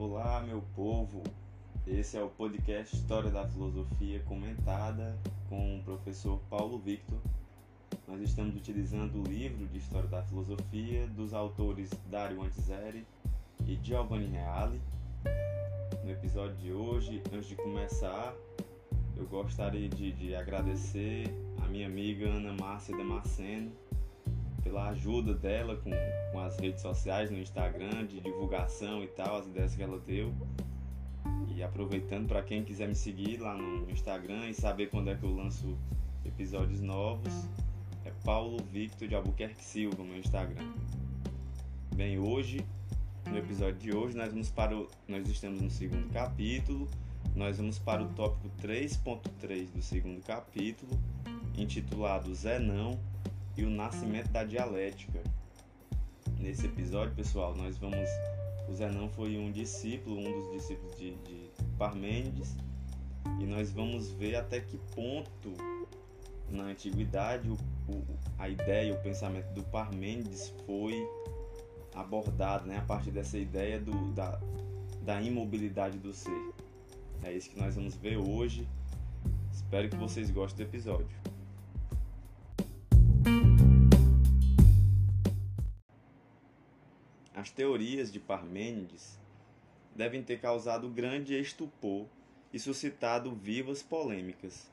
Olá, meu povo! Esse é o podcast História da Filosofia comentada com o professor Paulo Victor. Nós estamos utilizando o livro de História da Filosofia dos autores Dario Antiseri e Giovanni Reale. No episódio de hoje, antes de começar, eu gostaria de, de agradecer a minha amiga Ana Márcia Damasceno pela ajuda dela com, com as redes sociais no Instagram, de divulgação e tal, as ideias que ela deu. E aproveitando para quem quiser me seguir lá no Instagram e saber quando é que eu lanço episódios novos, é Paulo Victor de Albuquerque Silva, meu Instagram. Bem, hoje, no episódio de hoje, nós vamos para o, nós estamos no segundo capítulo, nós vamos para o tópico 3.3 do segundo capítulo, intitulado Zenão e o nascimento da dialética. Nesse episódio, pessoal, nós vamos. O Zenão foi um discípulo, um dos discípulos de, de Parmênides, e nós vamos ver até que ponto na antiguidade o, o, a ideia, o pensamento do Parmênides foi abordado né, a partir dessa ideia do, da, da imobilidade do ser. É isso que nós vamos ver hoje. Espero que vocês gostem do episódio. As teorias de Parmênides devem ter causado grande estupor e suscitado vivas polêmicas.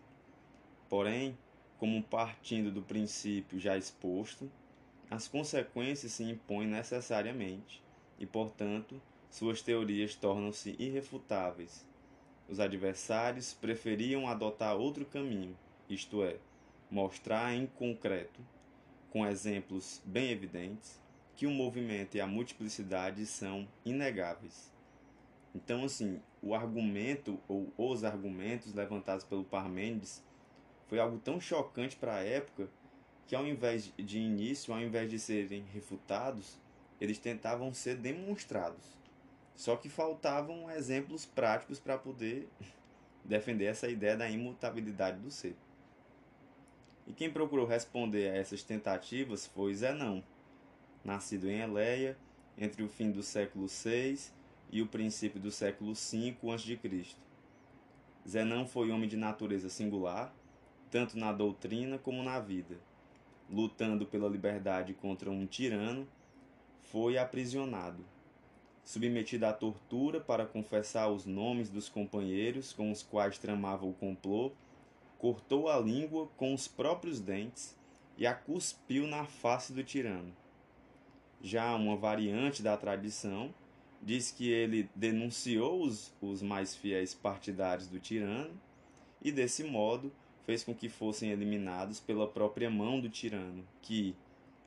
Porém, como partindo do princípio já exposto, as consequências se impõem necessariamente e, portanto, suas teorias tornam-se irrefutáveis. Os adversários preferiam adotar outro caminho, isto é, mostrar em concreto, com exemplos bem evidentes, que o movimento e a multiplicidade são inegáveis. Então, assim, o argumento ou os argumentos levantados pelo Parmênides foi algo tão chocante para a época que, ao invés de início, ao invés de serem refutados, eles tentavam ser demonstrados. Só que faltavam exemplos práticos para poder defender essa ideia da imutabilidade do ser. E quem procurou responder a essas tentativas foi Zenão nascido em Eleia entre o fim do século VI e o princípio do século V a.C. Zenão foi homem de natureza singular, tanto na doutrina como na vida. Lutando pela liberdade contra um tirano, foi aprisionado. Submetido à tortura para confessar os nomes dos companheiros com os quais tramava o complô, cortou a língua com os próprios dentes e a cuspiu na face do tirano já uma variante da tradição, diz que ele denunciou os, os mais fiéis partidários do tirano e, desse modo, fez com que fossem eliminados pela própria mão do tirano, que,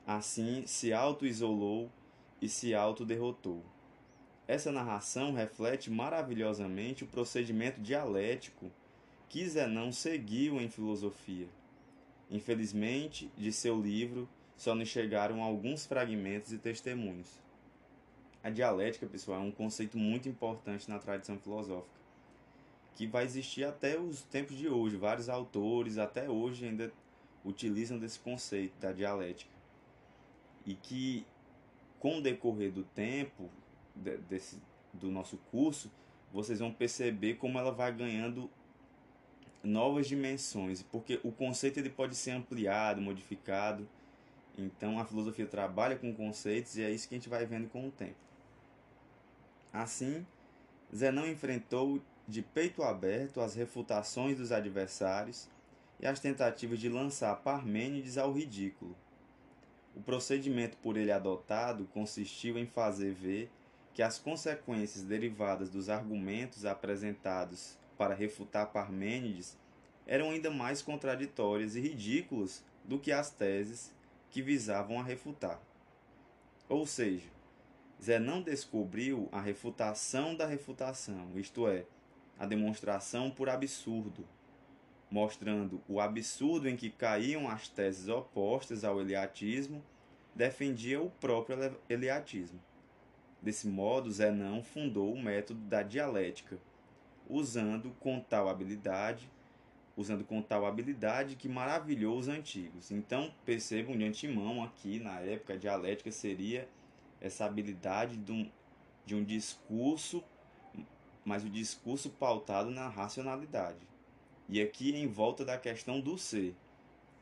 assim, se auto-isolou e se auto-derrotou. Essa narração reflete maravilhosamente o procedimento dialético que Zenão seguiu em filosofia. Infelizmente, de seu livro só nos chegaram alguns fragmentos e testemunhos. A dialética, pessoal, é um conceito muito importante na tradição filosófica, que vai existir até os tempos de hoje. Vários autores, até hoje, ainda utilizam desse conceito da dialética. E que, com o decorrer do tempo, desse, do nosso curso, vocês vão perceber como ela vai ganhando novas dimensões, porque o conceito ele pode ser ampliado, modificado então a filosofia trabalha com conceitos e é isso que a gente vai vendo com o tempo. Assim, Zenão enfrentou de peito aberto as refutações dos adversários e as tentativas de lançar Parmênides ao ridículo. O procedimento por ele adotado consistiu em fazer ver que as consequências derivadas dos argumentos apresentados para refutar Parmênides eram ainda mais contraditórias e ridículas do que as teses que visavam a refutar. Ou seja, Zé não descobriu a refutação da refutação, isto é, a demonstração por absurdo, mostrando o absurdo em que caíam as teses opostas ao eliatismo, defendia o próprio eliatismo. Desse modo, Zenão fundou o método da dialética, usando com tal habilidade usando com tal habilidade que maravilhou os antigos. Então, percebam de antemão aqui, na época, a dialética seria essa habilidade de um, de um discurso mas o discurso pautado na racionalidade. E aqui em volta da questão do ser.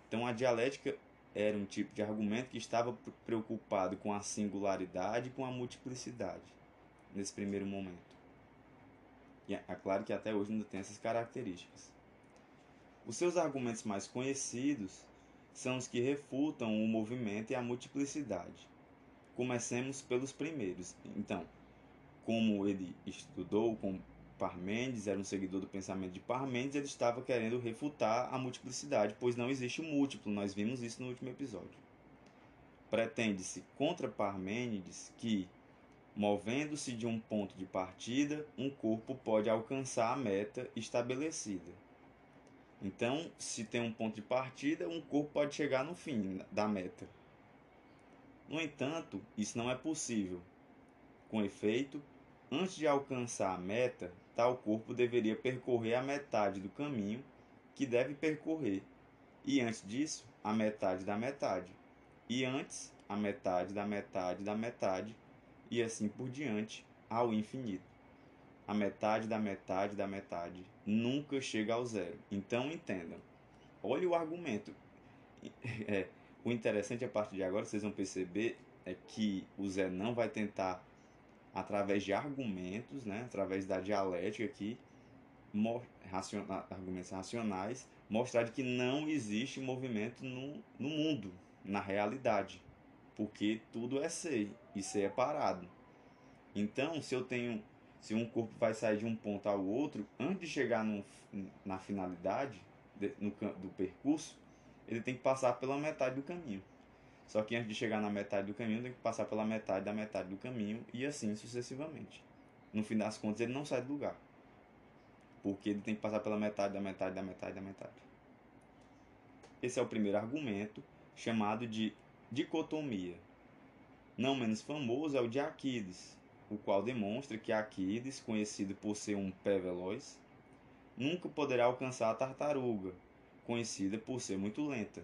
Então a dialética era um tipo de argumento que estava preocupado com a singularidade e com a multiplicidade nesse primeiro momento. E é, é claro que até hoje ainda tem essas características. Os seus argumentos mais conhecidos são os que refutam o movimento e a multiplicidade. Comecemos pelos primeiros. Então, como ele estudou com Parmênides, era um seguidor do pensamento de Parmênides, ele estava querendo refutar a multiplicidade, pois não existe múltiplo, nós vimos isso no último episódio. Pretende-se contra Parmênides que, movendo-se de um ponto de partida, um corpo pode alcançar a meta estabelecida. Então, se tem um ponto de partida, um corpo pode chegar no fim da meta. No entanto, isso não é possível. Com efeito, antes de alcançar a meta, tal corpo deveria percorrer a metade do caminho que deve percorrer, e antes disso, a metade da metade, e antes, a metade da metade da metade, e assim por diante, ao infinito. A metade da metade da metade nunca chega ao zero. Então entendam. Olha o argumento. É, o interessante a partir de agora, vocês vão perceber, é que o Zé não vai tentar, através de argumentos, né, através da dialética aqui, argumentos racionais, mostrar que não existe movimento no, no mundo, na realidade. Porque tudo é ser, e ser é parado. Então, se eu tenho. Se um corpo vai sair de um ponto ao outro, antes de chegar no, na finalidade de, no, do percurso, ele tem que passar pela metade do caminho. Só que antes de chegar na metade do caminho, tem que passar pela metade da metade do caminho e assim sucessivamente. No fim das contas, ele não sai do lugar. Porque ele tem que passar pela metade da metade da metade da metade. Esse é o primeiro argumento, chamado de dicotomia. Não menos famoso é o de Aquiles, o qual demonstra que Aquiles, conhecido por ser um pé veloz, nunca poderá alcançar a tartaruga, conhecida por ser muito lenta.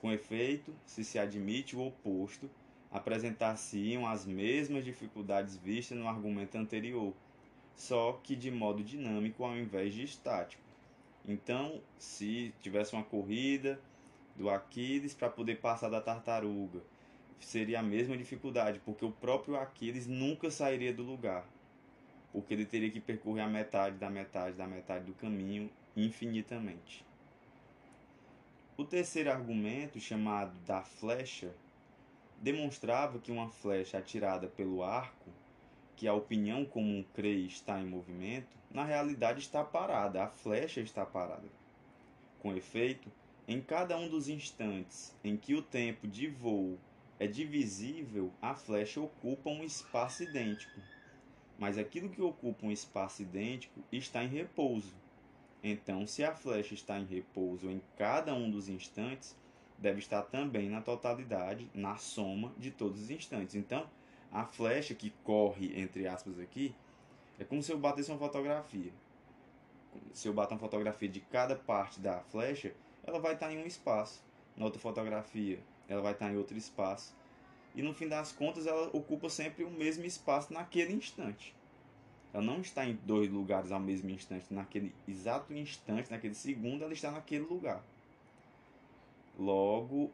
Com efeito, se se admite o oposto, apresentar-se-iam as mesmas dificuldades vistas no argumento anterior, só que de modo dinâmico ao invés de estático. Então, se tivesse uma corrida do Aquiles para poder passar da tartaruga, seria a mesma dificuldade, porque o próprio Aquiles nunca sairia do lugar, porque ele teria que percorrer a metade da metade da metade do caminho infinitamente. O terceiro argumento, chamado da flecha, demonstrava que uma flecha atirada pelo arco, que a opinião comum crê está em movimento, na realidade está parada, a flecha está parada. Com efeito, em cada um dos instantes em que o tempo de voo é divisível, a flecha ocupa um espaço idêntico. Mas aquilo que ocupa um espaço idêntico está em repouso então, se a flecha está em repouso em cada um dos instantes, deve estar também na totalidade, na soma de todos os instantes. Então, a flecha que corre, entre aspas, aqui, é como se eu batesse uma fotografia. Se eu bater uma fotografia de cada parte da flecha, ela vai estar em um espaço. Na outra fotografia, ela vai estar em outro espaço. E no fim das contas, ela ocupa sempre o mesmo espaço naquele instante. Ela não está em dois lugares ao mesmo instante. Naquele exato instante, naquele segundo, ela está naquele lugar. Logo,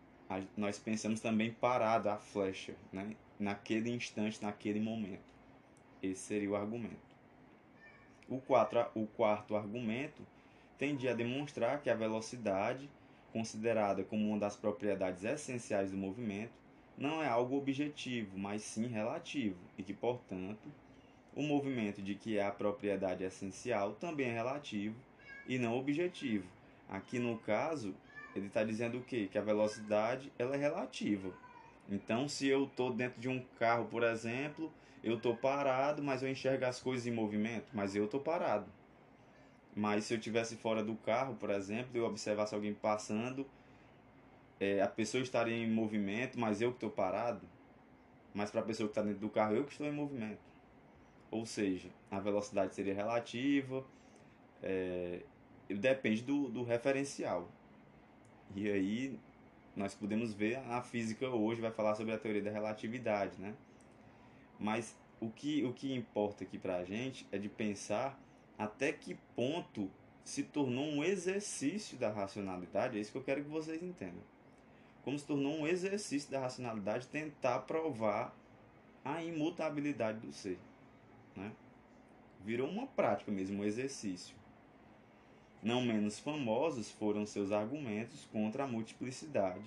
nós pensamos também parada a flecha, né? naquele instante, naquele momento. Esse seria o argumento. O, quatro, o quarto argumento tende a demonstrar que a velocidade, considerada como uma das propriedades essenciais do movimento, não é algo objetivo, mas sim relativo, e que, portanto, o movimento de que é a propriedade essencial também é relativo e não objetivo. Aqui no caso, ele está dizendo o quê? Que a velocidade ela é relativa. Então, se eu estou dentro de um carro, por exemplo, eu estou parado, mas eu enxergo as coisas em movimento, mas eu estou parado. Mas se eu estivesse fora do carro, por exemplo, eu observasse alguém passando, é, a pessoa estaria em movimento, mas eu que estou parado. Mas para a pessoa que está dentro do carro, eu que estou em movimento. Ou seja, a velocidade seria relativa, é, depende do, do referencial. E aí nós podemos ver a física hoje vai falar sobre a teoria da relatividade, né? Mas o que, o que importa aqui para a gente é de pensar até que ponto se tornou um exercício da racionalidade, é isso que eu quero que vocês entendam. Como se tornou um exercício da racionalidade tentar provar a imutabilidade do ser. Né? Virou uma prática mesmo, um exercício. Não menos famosos foram seus argumentos contra a multiplicidade,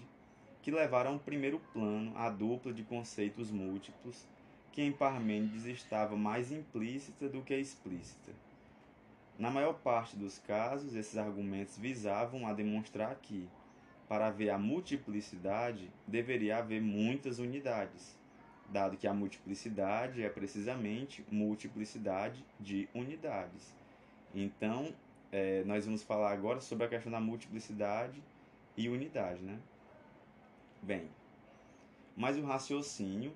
que levaram ao primeiro plano a dupla de conceitos múltiplos, que em Parmênides estava mais implícita do que explícita. Na maior parte dos casos, esses argumentos visavam a demonstrar que, para haver a multiplicidade, deveria haver muitas unidades, dado que a multiplicidade é precisamente multiplicidade de unidades. Então, é, nós vamos falar agora sobre a questão da multiplicidade e unidade, né? Bem, mas o raciocínio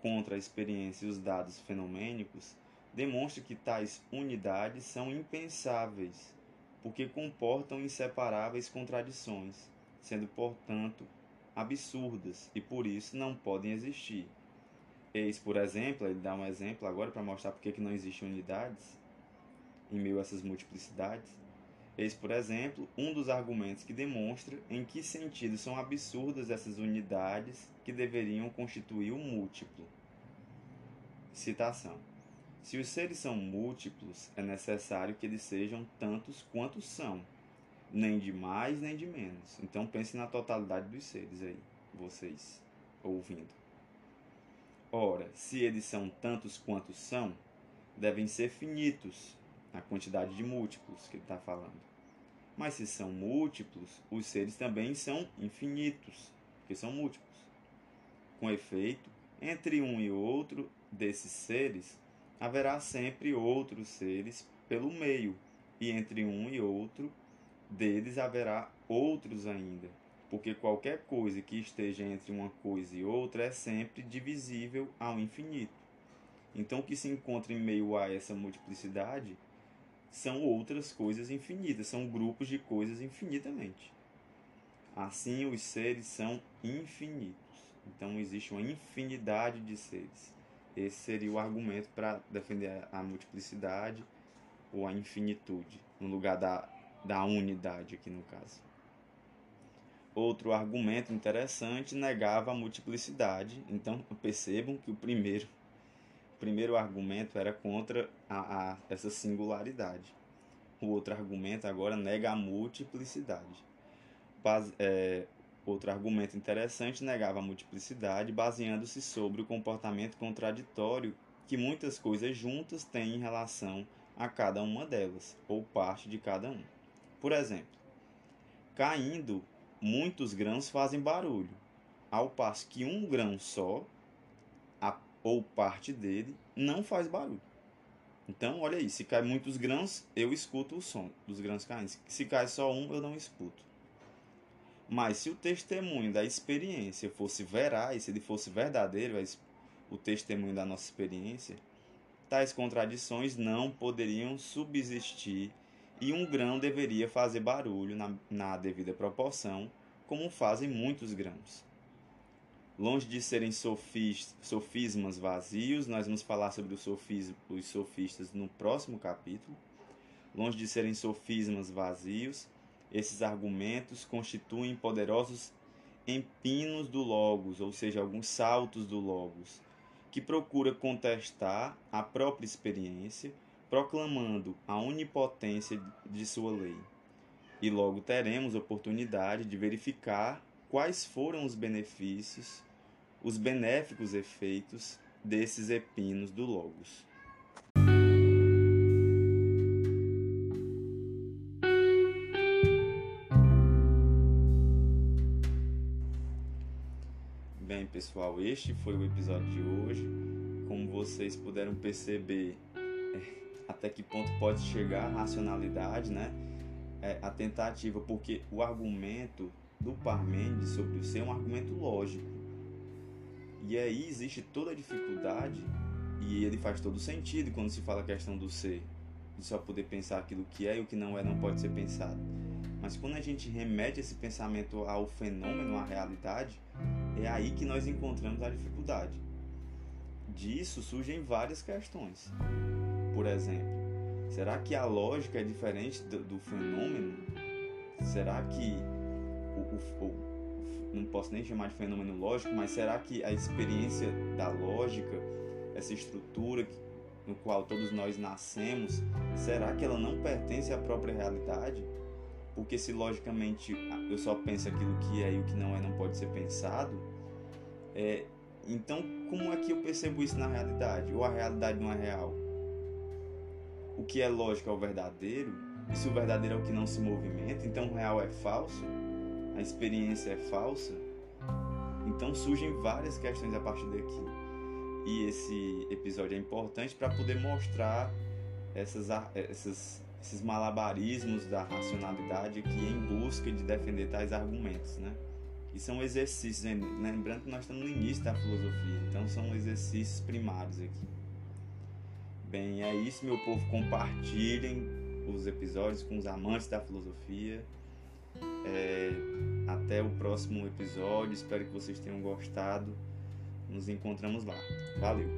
contra a experiência e os dados fenomênicos demonstra que tais unidades são impensáveis, porque comportam inseparáveis contradições, sendo, portanto, absurdas e por isso não podem existir. Eis, por exemplo, ele dá um exemplo agora para mostrar por que não existem unidades em meio a essas multiplicidades. Eis, por exemplo, um dos argumentos que demonstra em que sentido são absurdas essas unidades que deveriam constituir o múltiplo. Citação. Se os seres são múltiplos, é necessário que eles sejam tantos quantos são, nem de mais nem de menos. Então pense na totalidade dos seres aí, vocês ouvindo. Ora, se eles são tantos quantos são, devem ser finitos, a quantidade de múltiplos que ele está falando. Mas se são múltiplos, os seres também são infinitos, porque são múltiplos. Com efeito, entre um e outro desses seres, haverá sempre outros seres pelo meio, e entre um e outro deles haverá outros ainda, porque qualquer coisa que esteja entre uma coisa e outra é sempre divisível ao infinito. Então, o que se encontra em meio a essa multiplicidade são outras coisas infinitas, são grupos de coisas infinitamente. Assim, os seres são infinitos. Então, existe uma infinidade de seres. Esse seria o argumento para defender a multiplicidade ou a infinitude, no lugar da, da unidade, aqui no caso. Outro argumento interessante negava a multiplicidade. Então, percebam que o primeiro, o primeiro argumento era contra a, a, essa singularidade. O outro argumento agora nega a multiplicidade. Base, é, Outro argumento interessante negava a multiplicidade, baseando-se sobre o comportamento contraditório que muitas coisas juntas têm em relação a cada uma delas, ou parte de cada um. Por exemplo, caindo, muitos grãos fazem barulho, ao passo que um grão só, a, ou parte dele, não faz barulho. Então, olha aí, se cai muitos grãos, eu escuto o som dos grãos caindo. Se cai só um, eu não escuto. Mas se o testemunho da experiência fosse veraz, se ele fosse verdadeiro, o testemunho da nossa experiência, tais contradições não poderiam subsistir e um grão deveria fazer barulho na, na devida proporção, como fazem muitos grãos. Longe de serem sofis, sofismas vazios, nós vamos falar sobre os, sofis, os sofistas no próximo capítulo. Longe de serem sofismas vazios, esses argumentos constituem poderosos empinos do Logos, ou seja, alguns saltos do Logos, que procura contestar a própria experiência, proclamando a onipotência de sua lei. E logo teremos oportunidade de verificar quais foram os benefícios, os benéficos efeitos desses epinos do Logos. Pessoal, este foi o episódio de hoje. Como vocês puderam perceber, até que ponto pode chegar a racionalidade, né? É, a tentativa, porque o argumento do Parmênides sobre o ser é um argumento lógico. E aí existe toda a dificuldade, e ele faz todo sentido quando se fala a questão do ser, de só poder pensar aquilo que é e o que não é não pode ser pensado. Mas quando a gente remete esse pensamento ao fenômeno, à realidade, é aí que nós encontramos a dificuldade. disso surgem várias questões. Por exemplo, será que a lógica é diferente do, do fenômeno? Será que o, o, o, não posso nem chamar de fenômeno lógico, mas será que a experiência da lógica, essa estrutura no qual todos nós nascemos, será que ela não pertence à própria realidade? Porque se logicamente eu só penso aquilo que é e o que não é não pode ser pensado, é, então como é que eu percebo isso na realidade? Ou a realidade não é real? O que é lógico é o verdadeiro? E se o verdadeiro é o que não se movimenta, então o real é falso? A experiência é falsa? Então surgem várias questões a partir daqui. E esse episódio é importante para poder mostrar essas, essas esses malabarismos da racionalidade aqui em busca de defender tais argumentos, né? E são exercícios, lembrando que nós estamos no início da filosofia, então são exercícios primários aqui. Bem, é isso, meu povo. Compartilhem os episódios com os amantes da filosofia. É, até o próximo episódio. Espero que vocês tenham gostado. Nos encontramos lá. Valeu!